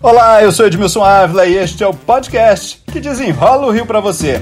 Olá, eu sou Edmilson Ávila e este é o podcast que desenrola o Rio para você.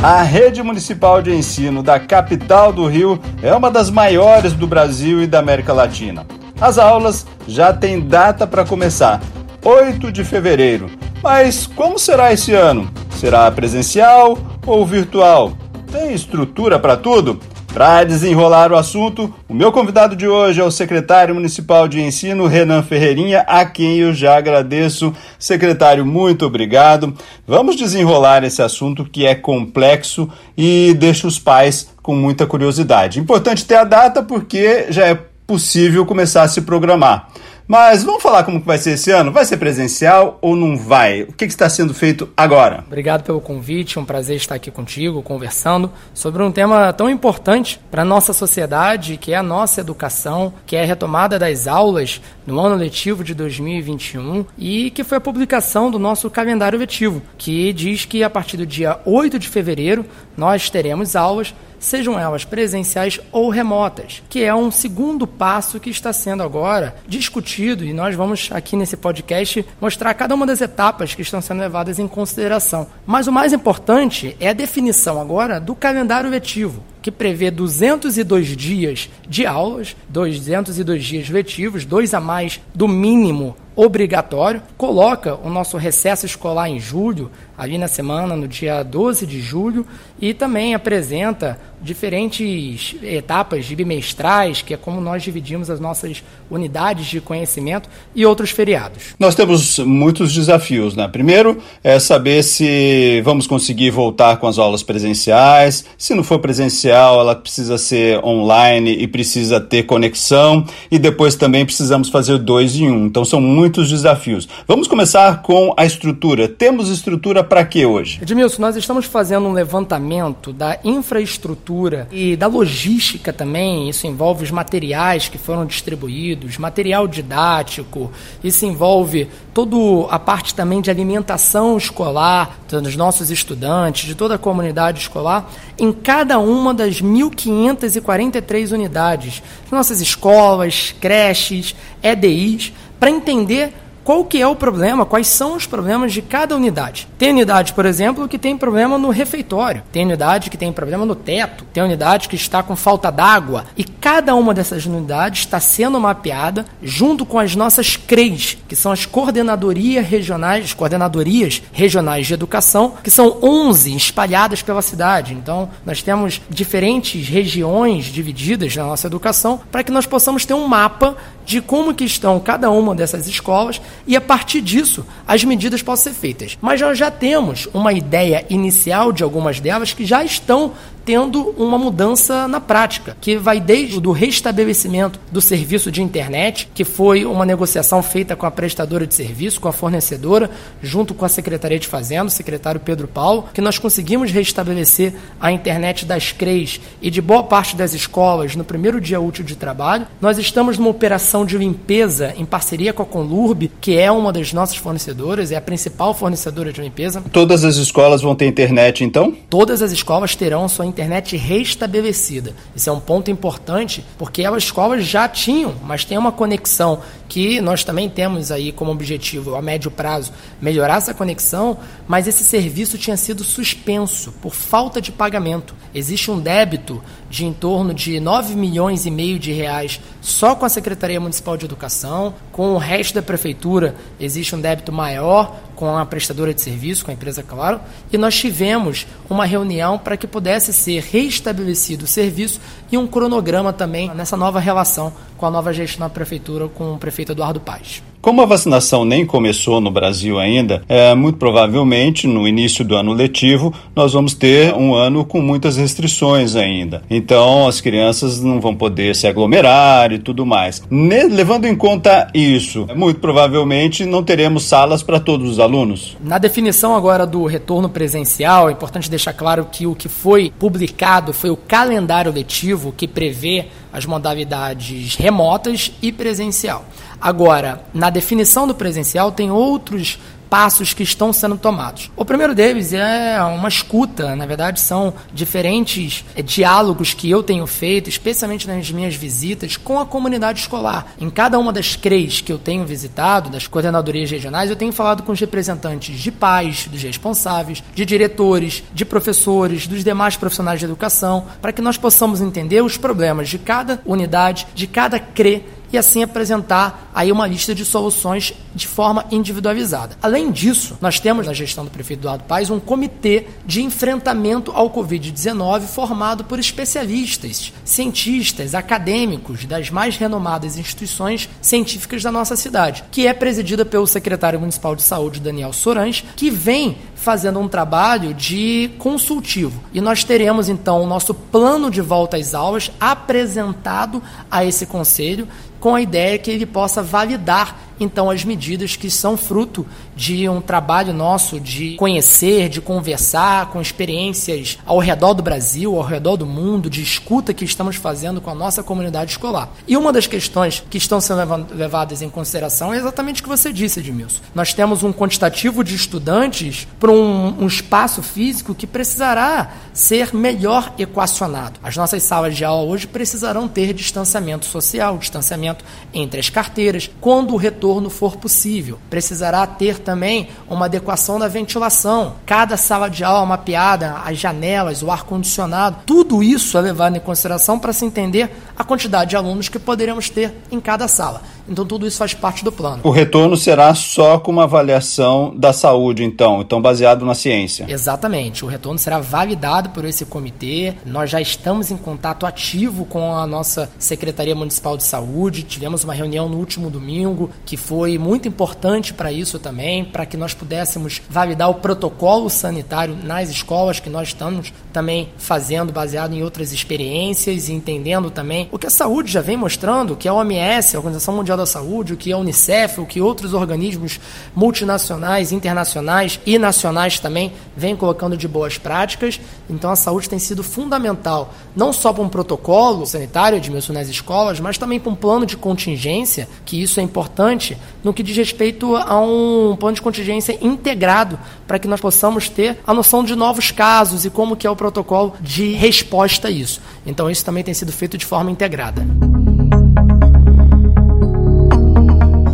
A rede municipal de ensino da capital do Rio é uma das maiores do Brasil e da América Latina. As aulas já têm data para começar, 8 de fevereiro. Mas como será esse ano? Será presencial ou virtual? Tem estrutura para tudo? Para desenrolar o assunto, o meu convidado de hoje é o secretário municipal de ensino, Renan Ferreirinha, a quem eu já agradeço. Secretário, muito obrigado. Vamos desenrolar esse assunto que é complexo e deixa os pais com muita curiosidade. Importante ter a data porque já é possível começar a se programar. Mas vamos falar como que vai ser esse ano? Vai ser presencial ou não vai? O que, que está sendo feito agora? Obrigado pelo convite, um prazer estar aqui contigo, conversando sobre um tema tão importante para a nossa sociedade, que é a nossa educação, que é a retomada das aulas no ano letivo de 2021 e que foi a publicação do nosso calendário letivo, que diz que a partir do dia 8 de fevereiro nós teremos aulas sejam elas presenciais ou remotas, que é um segundo passo que está sendo agora discutido e nós vamos aqui nesse podcast mostrar cada uma das etapas que estão sendo levadas em consideração. Mas o mais importante é a definição agora do calendário letivo que prevê 202 dias de aulas, 202 dias letivos, dois a mais do mínimo obrigatório, coloca o nosso recesso escolar em julho, ali na semana, no dia 12 de julho, e também apresenta diferentes etapas bimestrais, que é como nós dividimos as nossas unidades de conhecimento, e outros feriados. Nós temos muitos desafios, né? Primeiro é saber se vamos conseguir voltar com as aulas presenciais, se não for presencial, ela precisa ser online e precisa ter conexão, e depois também precisamos fazer dois em um. Então são muitos desafios. Vamos começar com a estrutura. Temos estrutura para quê hoje? Edmilson, nós estamos fazendo um levantamento da infraestrutura e da logística também. Isso envolve os materiais que foram distribuídos, material didático, isso envolve toda a parte também de alimentação escolar dos nossos estudantes, de toda a comunidade escolar, em cada uma das 1.543 unidades, nossas escolas, creches, EDIs, para entender qual que é o problema, quais são os problemas de cada unidade. Tem unidade, por exemplo, que tem problema no refeitório, tem unidade que tem problema no teto, tem unidade que está com falta d'água, e cada uma dessas unidades está sendo mapeada junto com as nossas CREs, que são as coordenadorias regionais, coordenadorias regionais de educação, que são 11 espalhadas pela cidade. Então, nós temos diferentes regiões divididas na nossa educação para que nós possamos ter um mapa de como que estão cada uma dessas escolas e a partir disso as medidas possam ser feitas. Mas nós já temos uma ideia inicial de algumas delas que já estão tendo uma mudança na prática, que vai desde o restabelecimento do serviço de internet, que foi uma negociação feita com a prestadora de serviço, com a fornecedora, junto com a Secretaria de Fazenda, o secretário Pedro Paulo, que nós conseguimos restabelecer a internet das CREs e de boa parte das escolas no primeiro dia útil de trabalho. Nós estamos numa operação de limpeza em parceria com a Conlurb, que é uma das nossas fornecedoras, é a principal fornecedora de limpeza. Todas as escolas vão ter internet, então? Todas as escolas terão sua internet internet restabelecida. Isso é um ponto importante porque as escolas já tinham, mas tem uma conexão que nós também temos aí como objetivo a médio prazo melhorar essa conexão, mas esse serviço tinha sido suspenso por falta de pagamento. Existe um débito de em torno de 9 milhões e meio de reais só com a Secretaria Municipal de Educação, com o resto da prefeitura existe um débito maior com a prestadora de serviço, com a empresa Claro, e nós tivemos uma reunião para que pudesse ser restabelecido o serviço e um cronograma também nessa nova relação com a nova gestão da prefeitura com o prefeito Eduardo Paz. Como a vacinação nem começou no Brasil ainda, é, muito provavelmente no início do ano letivo nós vamos ter um ano com muitas restrições ainda. Então as crianças não vão poder se aglomerar e tudo mais. Ne levando em conta isso, muito provavelmente não teremos salas para todos os alunos. Na definição agora do retorno presencial, é importante deixar claro que o que foi publicado foi o calendário letivo que prevê as modalidades remotas e presencial. Agora, na definição do presencial, tem outros passos que estão sendo tomados. O primeiro deles é uma escuta, na verdade, são diferentes é, diálogos que eu tenho feito, especialmente nas minhas visitas com a comunidade escolar. Em cada uma das CREs que eu tenho visitado, das coordenadorias regionais, eu tenho falado com os representantes de pais, dos responsáveis, de diretores, de professores, dos demais profissionais de educação, para que nós possamos entender os problemas de cada unidade, de cada CRE e assim apresentar aí uma lista de soluções de forma individualizada. Além disso, nós temos na gestão do prefeito Eduardo Paes um comitê de enfrentamento ao Covid-19 formado por especialistas, cientistas, acadêmicos das mais renomadas instituições científicas da nossa cidade, que é presidida pelo secretário municipal de saúde Daniel Sorans, que vem fazendo um trabalho de consultivo. E nós teremos então o nosso plano de volta às aulas apresentado a esse conselho com a ideia que ele possa validar então as medidas que são fruto de um trabalho nosso de conhecer, de conversar com experiências ao redor do Brasil, ao redor do mundo, de escuta que estamos fazendo com a nossa comunidade escolar. E uma das questões que estão sendo levadas em consideração é exatamente o que você disse, Edmilson. Nós temos um quantitativo de estudantes para um, um espaço físico que precisará ser melhor equacionado. As nossas salas de aula hoje precisarão ter distanciamento social, distanciamento entre as carteiras, quando o retorno retorno for possível. Precisará ter também uma adequação da ventilação. Cada sala de aula mapeada, as janelas, o ar-condicionado, tudo isso é levado em consideração para se entender a quantidade de alunos que poderemos ter em cada sala. Então tudo isso faz parte do plano. O retorno será só com uma avaliação da saúde, então, então baseado na ciência. Exatamente. O retorno será validado por esse comitê. Nós já estamos em contato ativo com a nossa Secretaria Municipal de Saúde. Tivemos uma reunião no último domingo que foi muito importante para isso também, para que nós pudéssemos validar o protocolo sanitário nas escolas que nós estamos também fazendo baseado em outras experiências e entendendo também o que a saúde já vem mostrando, que a OMS, a Organização Mundial da Saúde, o que a Unicef, o que outros organismos multinacionais, internacionais e nacionais também vêm colocando de boas práticas. Então a saúde tem sido fundamental, não só para um protocolo sanitário, Edmilson, nas escolas, mas também para um plano de contingência, que isso é importante, no que diz respeito a um plano de contingência integrado, para que nós possamos ter a noção de novos casos e como que é o protocolo de resposta a isso. Então isso também tem sido feito de forma integrada.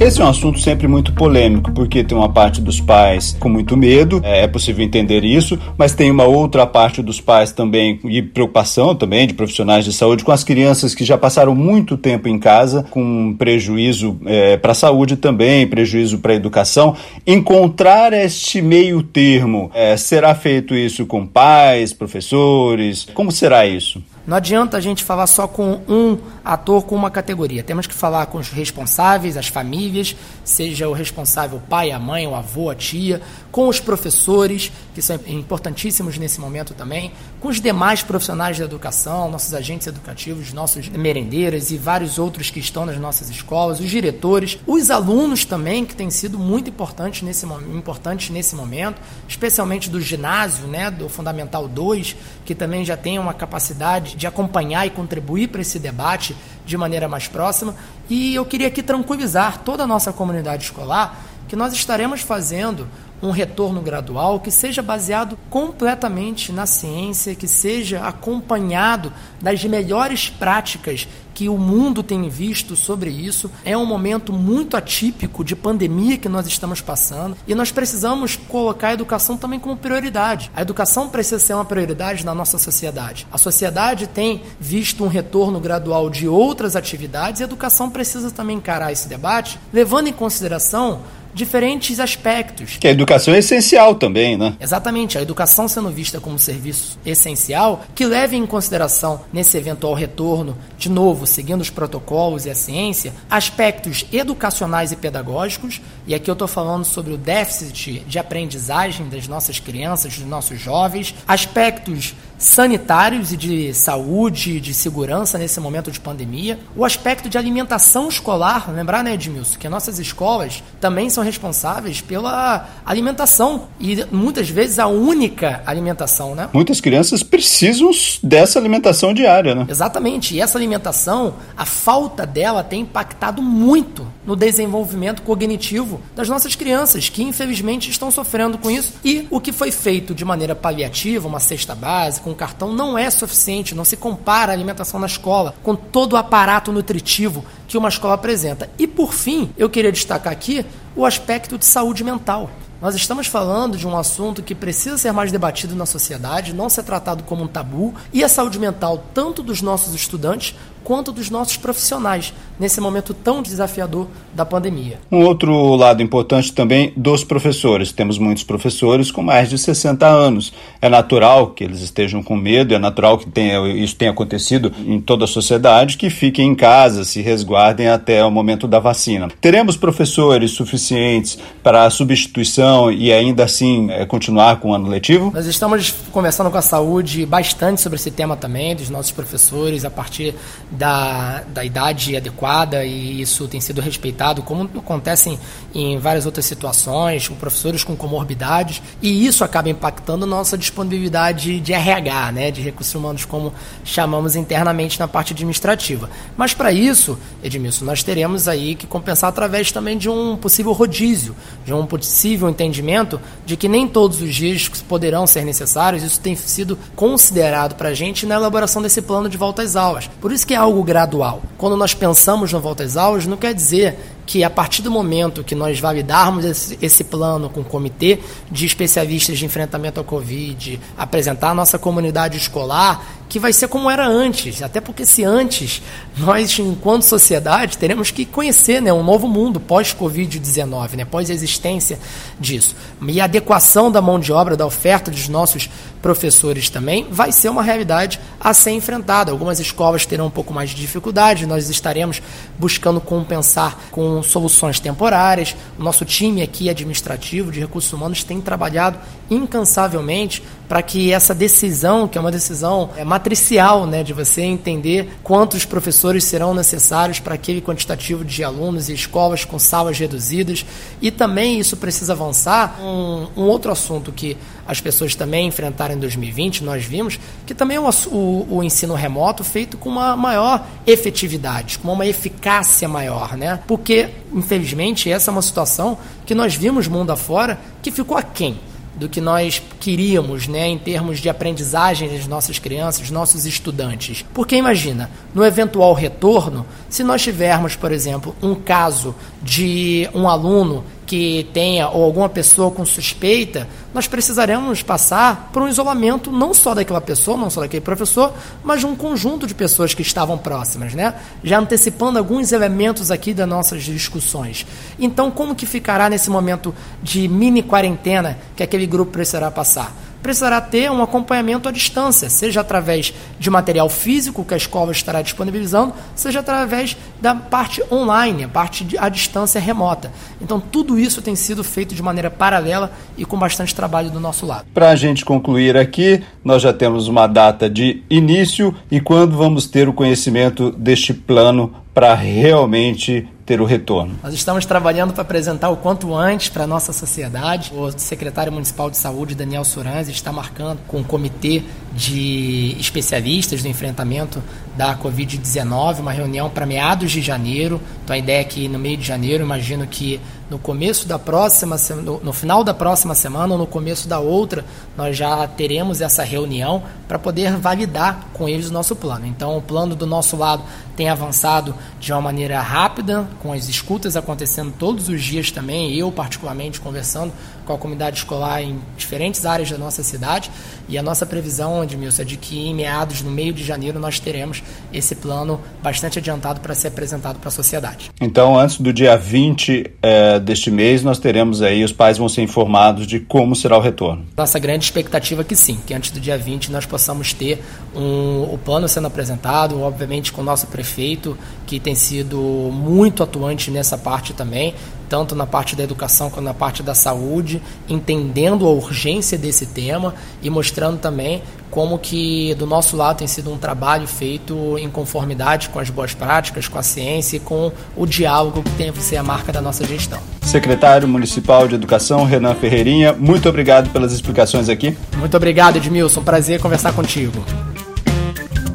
Esse é um assunto sempre muito polêmico, porque tem uma parte dos pais com muito medo, é, é possível entender isso, mas tem uma outra parte dos pais também e preocupação também de profissionais de saúde com as crianças que já passaram muito tempo em casa, com prejuízo é, para a saúde também, prejuízo para a educação. Encontrar este meio termo, é, será feito isso com pais, professores? Como será isso? Não adianta a gente falar só com um ator com uma categoria. Temos que falar com os responsáveis, as famílias, seja o responsável o pai, a mãe, o avô, a tia, com os professores, que são importantíssimos nesse momento também, com os demais profissionais da educação, nossos agentes educativos, nossos merendeiras e vários outros que estão nas nossas escolas, os diretores, os alunos também, que têm sido muito importantes nesse, importantes nesse momento, especialmente do ginásio, né, do Fundamental 2, que também já tem uma capacidade de acompanhar e contribuir para esse debate de maneira mais próxima. E eu queria aqui tranquilizar toda a nossa comunidade escolar que nós estaremos fazendo um retorno gradual que seja baseado completamente na ciência, que seja acompanhado das melhores práticas que o mundo tem visto sobre isso. É um momento muito atípico de pandemia que nós estamos passando e nós precisamos colocar a educação também como prioridade. A educação precisa ser uma prioridade na nossa sociedade. A sociedade tem visto um retorno gradual de outras atividades e a educação precisa também encarar esse debate, levando em consideração diferentes aspectos. Que a educação é essencial também, né? Exatamente, a educação sendo vista como serviço essencial, que leve em consideração nesse eventual retorno, de novo, seguindo os protocolos e a ciência, aspectos educacionais e pedagógicos, e aqui eu estou falando sobre o déficit de aprendizagem das nossas crianças, dos nossos jovens, aspectos sanitários e de saúde, de segurança nesse momento de pandemia. O aspecto de alimentação escolar, lembrar, né, Edmilson, que nossas escolas também são responsáveis pela alimentação e muitas vezes a única alimentação, né? Muitas crianças precisam dessa alimentação diária, né? Exatamente. E essa alimentação, a falta dela tem impactado muito no desenvolvimento cognitivo das nossas crianças, que infelizmente estão sofrendo com isso. E o que foi feito de maneira paliativa, uma cesta básica, um cartão, não é suficiente, não se compara a alimentação na escola com todo o aparato nutritivo que uma escola apresenta. E por fim, eu queria destacar aqui o aspecto de saúde mental. Nós estamos falando de um assunto que precisa ser mais debatido na sociedade, não ser tratado como um tabu, e a saúde mental tanto dos nossos estudantes quanto dos nossos profissionais nesse momento tão desafiador da pandemia. Um outro lado importante também dos professores. Temos muitos professores com mais de 60 anos. É natural que eles estejam com medo, é natural que tenha, isso tenha acontecido em toda a sociedade, que fiquem em casa, se resguardem até o momento da vacina. Teremos professores suficientes para a substituição e ainda assim é, continuar com o ano letivo? Nós estamos conversando com a saúde bastante sobre esse tema também, dos nossos professores, a partir da, da idade adequada e isso tem sido respeitado, como acontece em, várias outras situações, com professores com comorbidades, e isso acaba impactando nossa disponibilidade de RH, né, de recursos humanos, como chamamos internamente na parte administrativa. Mas para isso, Edmilson, nós teremos aí que compensar através também de um possível rodízio, de um possível entendimento de que nem todos os dias poderão ser necessários, isso tem sido considerado para a gente na elaboração desse plano de volta às aulas. Por isso que é algo gradual. Quando nós pensamos na volta às aulas, não quer dizer que a partir do momento que nós validarmos esse, esse, plano com o comitê de especialistas de enfrentamento ao Covid, apresentar nossa comunidade escolar, que vai ser como era antes, até porque se antes nós, enquanto sociedade, teremos que conhecer né, um novo mundo pós-Covid-19, né, pós-existência disso. E a adequação da mão de obra, da oferta dos nossos professores também, vai ser uma realidade a ser enfrentada. Algumas escolas terão um pouco mais de dificuldade, nós estaremos buscando compensar com soluções temporárias. O nosso time aqui administrativo de recursos humanos tem trabalhado incansavelmente para que essa decisão, que é uma decisão é, matricial, né, de você entender quantos professores serão necessários para aquele quantitativo de alunos e escolas com salas reduzidas, e também isso precisa avançar. Um, um outro assunto que as pessoas também enfrentaram em 2020, nós vimos, que também é o, o, o ensino remoto feito com uma maior efetividade, com uma eficácia maior, né? Porque, infelizmente, essa é uma situação que nós vimos mundo afora que ficou aquém do que nós queríamos, né, em termos de aprendizagem das nossas crianças, dos nossos estudantes. Porque imagina, no eventual retorno, se nós tivermos, por exemplo, um caso de um aluno que tenha ou alguma pessoa com suspeita, nós precisaremos passar por um isolamento não só daquela pessoa, não só daquele professor, mas de um conjunto de pessoas que estavam próximas, né? Já antecipando alguns elementos aqui das nossas discussões. Então, como que ficará nesse momento de mini quarentena que aquele grupo precisará passar? Precisará ter um acompanhamento à distância, seja através de material físico que a escola estará disponibilizando, seja através da parte online, a parte de, à distância remota. Então, tudo isso tem sido feito de maneira paralela e com bastante trabalho do nosso lado. Para a gente concluir aqui, nós já temos uma data de início e quando vamos ter o conhecimento deste plano para realmente ter o retorno. Nós estamos trabalhando para apresentar o quanto antes para a nossa sociedade. O secretário municipal de saúde, Daniel Suranzi, está marcando com o comitê de especialistas do enfrentamento da Covid-19 uma reunião para meados de janeiro. Então a ideia é que no meio de janeiro, imagino que no começo da próxima no, final da próxima semana ou no começo da outra, nós já teremos essa reunião para poder validar com eles o nosso plano. Então o plano do nosso lado tem avançado de uma maneira rápida, com as escutas acontecendo todos os dias também, eu particularmente conversando com a comunidade escolar em diferentes áreas da nossa cidade. E a nossa previsão, Edmilson, é de que em meados, no meio de janeiro, nós teremos esse plano bastante adiantado para ser apresentado para a sociedade. Então, antes do dia 20 é, deste mês, nós teremos aí, os pais vão ser informados de como será o retorno. Nossa grande expectativa é que sim, que antes do dia 20 nós possamos ter um, o plano sendo apresentado, obviamente com o nosso prefeito, que tem sido muito atuante nessa parte também, tanto na parte da educação quanto na parte da saúde, entendendo a urgência desse tema e mostrando também como que do nosso lado tem sido um trabalho feito em conformidade com as boas práticas, com a ciência e com o diálogo que tem a ser a marca da nossa gestão. Secretário Municipal de Educação, Renan Ferreirinha, muito obrigado pelas explicações aqui. Muito obrigado, Edmilson. Prazer conversar contigo.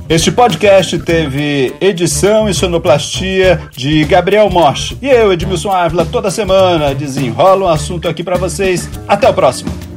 Este podcast teve edição e sonoplastia de Gabriel Mosch. E eu, Edmilson Ávila, toda semana desenrola um assunto aqui para vocês. Até o próximo.